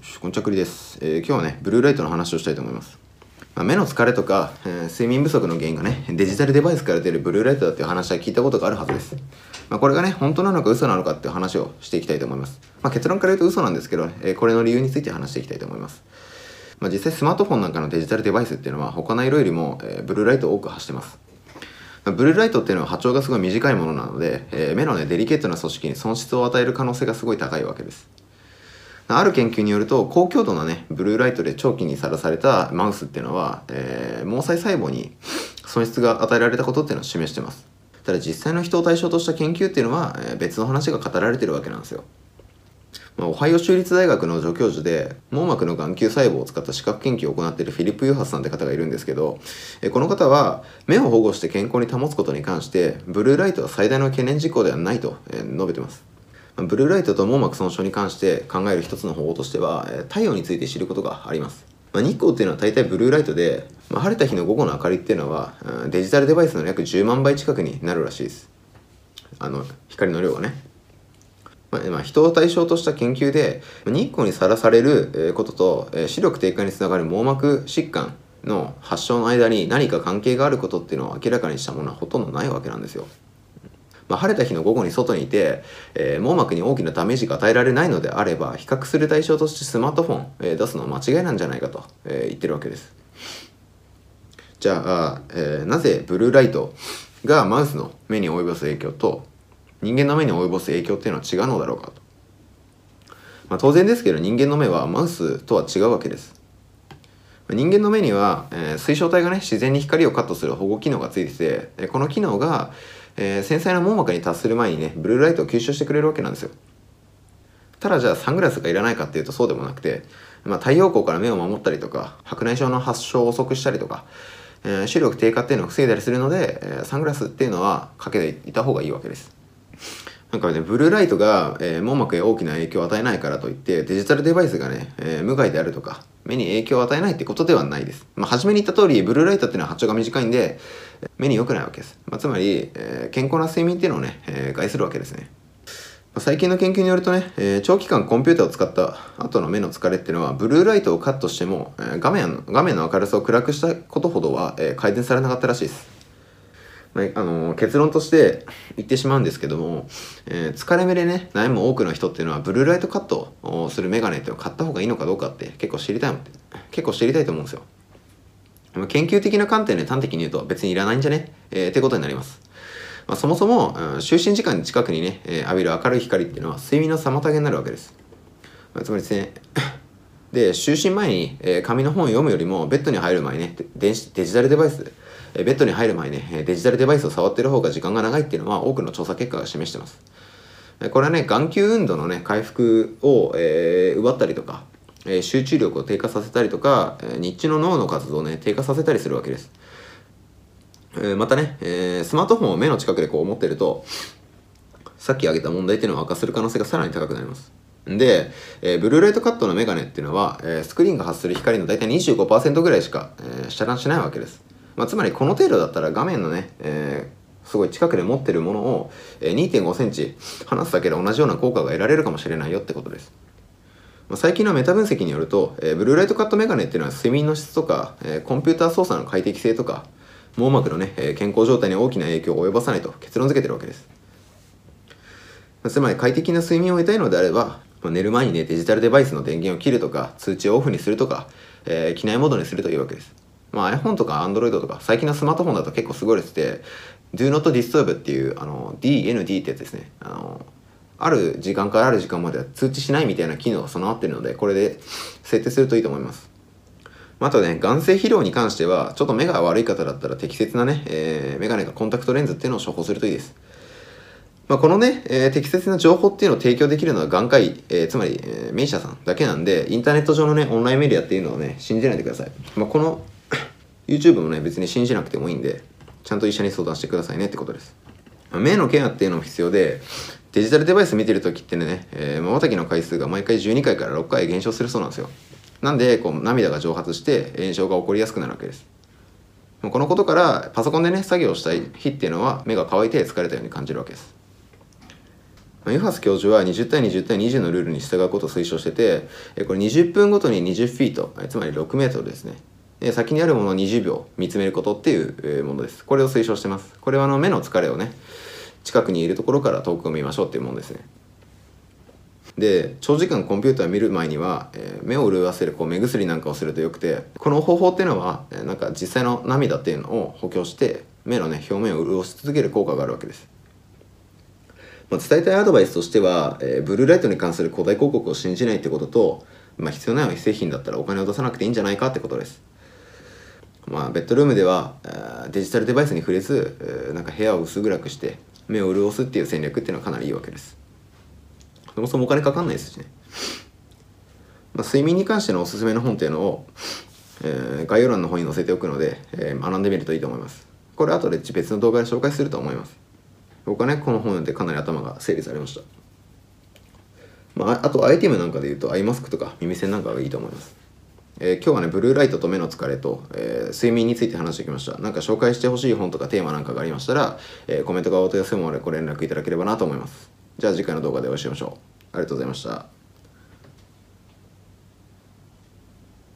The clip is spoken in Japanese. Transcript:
こんちはくりです、えー今日はねブルーライトの話をしたいと思います、まあ、目の疲れとか、えー睡眠不足の原因がねデジタルデバイスから出るブルーライトだっていう話は聞いたことがあるはずです、まあ、これがね本当なのか嘘なのかっていう話をしていきたいと思います、まあ、結論から言うと嘘なんですけど、えーこれの理由について話していきたいと思います。まあ、実際スマートフォンなんかのデジタルデバイスっていうのは他の色よりも、えーブルーライトを多く発してます。ブルーライトっていうのは波長がすごい短いものなので、えー目のねデリケートな組織に損失を与える可能性がすごい高いわけです。ある研究によると高強度なねブルーライトで長期にさらされたマウスっていうのは、えー毛細細胞に損失が与えられたことっていうのを示してます。ただ実際の人を対象とした研究っていうのは、えー別の話が語られてるわけなんですよ。まあオハイオ州立大学の助教授で網膜の眼球細胞を使った視覚研究を行っているフィリップ・ユーハスさんって方がいるんですけどえこの方は目を保護して健康に保つことに関してブルーライトは最大の懸念事項ではないとえ述べてます。ブルーライトと網膜損傷に関して考える一つの方法としては太陽について知ることがあります。まあ、日光っていうのは大体ブルーライトで、まあ、晴れた日の午後の明かりっていうのはデジタルデバイスの約10万倍近くになるらしいです。あの光の量がね。まあまあ、人を対象とした研究で日光にさらされることと視力低下につながる網膜疾患の発症の間に何か関係があることっていうのを明らかにしたものはほとんどないわけなんですよ。まあ、晴れた日の午後に外にいて、えー網膜に大きなダメージが与えられないのであれば比較する対象としてスマートフォン、えー出すのは間違いなんじゃないかと、えー言ってるわけです。じゃあ、えーなぜブルーライトがマウスの目に及ぼす影響と人間の目に及ぼす影響っていうのは違うのだろうかと、まあ、当然ですけど人間の目はマウスとは違うわけです人間の目には、えー水晶体がね自然に光をカットする保護機能がついててこの機能が、えー繊細な網膜に達する前にねブルーライトを吸収してくれるわけなんですよ。ただじゃあサングラスがいらないかっていうとそうでもなくて、まあ、太陽光から目を守ったりとか白内障の発症を遅くしたりとか、えー視力低下っていうのを防いだりするので、えーサングラスっていうのはかけていた方がいいわけです。なんかねブルーライトが、えー網膜へ大きな影響を与えないからといってデジタルデバイスがね、えー無害であるとか目に影響を与えないってことではないです、まあ、初めに言った通りブルーライトっていうのは波長が短いんで目に良くないわけです、まあ、つまり、えー健康な睡眠っていうのをね、えー害するわけですね。まあ最近の研究によるとね、えー長期間コンピューターを使った後の目の疲れっていうのはブルーライトをカットしても、えー画面画面の明るさを暗くしたことほどは、えー改善されなかったらしいです、まああの結論として言ってしまうんですけども、えー疲れ目でね悩む多くの人っていうのはブルーライトカットをするメガネっていうのを買った方がいいのかどうかって結構知りたい結構知りたいと思うんですよ。研究的な観点で端的に言うと別にいらないんじゃね、えーってことになります。まあ、そもそも、うん就寝時間近くにね、えー浴びる明るい光っていうのは睡眠の妨げになるわけです、まあつまり ですねで就寝前に、えー紙の本を読むよりもベッドに入る前にね電子デジタルデバイスえーベッドに入る前にねデジタルデバイスを触ってる方が時間が長いっていうのは多くの調査結果が示してます。これはね眼球運動のね回復を、えー奪ったりとか、え集中力を低下させたりとか、え日中の脳の活動をね低下させたりするわけです。えまたね、えスマートフォンを目の近くでこう持ってるとさっき挙げた問題っていうのを悪化する可能性がさらに高くなります。で、えーブルーライトカットのメガネっていうのは、えースクリーンが発する光の大体25%ぐらいしか、えー遮断しないわけです、まあ、つまりこの程度だったら画面のね、えすごい近くで持ってるものを、え2.5センチ離すだけで同じような効果が得られるかもしれないよってことです。最近のメタ分析によると、えーブルーライトカットメガネっていうのは睡眠の質とか、えーコンピューター操作の快適性とか網膜のね、えー健康状態に大きな影響を及ぼさないと結論付けてるわけです。つまり快適な睡眠を得たいのであれば、寝る前にねデジタルデバイスの電源を切るとか通知をオフにするとか、えー機内モードにするというわけです。まあ iPhone とか Android とか最近のスマートフォンだと結構優れてて Do not disturb っていうあの DND ってやつですね。あのある時間からある時間までは通知しないみたいな機能が備わってるのでこれで設定するといいと思います。あとね眼性疲労に関してはちょっと目が悪い方だったら適切なね、えー、メガネかコンタクトレンズっていうのを処方するといいです。まあ、このね、えー適切な情報っていうのを提供できるのは眼科医、えーつまり、えー名医者さんだけなんでインターネット上のねオンラインメディアっていうのをね信じないでください、まあ、この YouTube もね別に信じなくてもいいんでちゃんと医者に相談してくださいねってことです。目のケアっていうのも必要でデジタルデバイス見てる時ってねまばたきの回数が毎回12回から6回減少するそうなんですよなんでこう涙が蒸発して炎症が起こりやすくなるわけですこのことからパソコンでね作業したい日っていうのは目が乾いて疲れたように感じるわけですまあ、ユハス教授は20対20対20のルールに従うことを推奨してて、これ20分ごとに20フィート、つまり6メートルですね。先にあるものを20秒見つめることっていうものです。これを推奨してます。これはあの目の疲れをね、近くにいるところから遠くを見ましょうっていうものですね。で長時間コンピューターを見る前には、えー、目を潤わせるこう目薬なんかをするとよくてこの方法っていうのは、えー、なんか実際の涙っていうのを補強して目のね表面を潤し続ける効果があるわけですまあ、伝えたいアドバイスとしては、えー、ブルーライトに関する古代広告を信じないってことと、まあ、必要ない製品だったらお金を出さなくていいんじゃないかってことです。まあ、ベッドルームでは、えー、デジタルデバイスに触れず、えー、なんか部屋を薄暗くして目を潤すっていう戦略っていうのはかなりいいわけです。そもそもお金かかんないですしね。まあ、睡眠に関してのおすすめの本っていうのを、えー、概要欄の方に載せておくので、えー、学んでみるといいと思います。これ後で別の動画で紹介すると思います。僕はねこの本でかなり頭が整理されました、まあ、あとアイテムなんかで言うとアイマスクとか耳栓なんかがいいと思いますえー、今日はね、ブルーライトと目の疲れと、えー、睡眠について話してきました。なんか紹介してほしい本とかテーマなんかがありましたら、えー、コメントかお問い合わせもご連絡いただければなと思います。じゃあ次回の動画でお会いしましょう。ありがとうございました。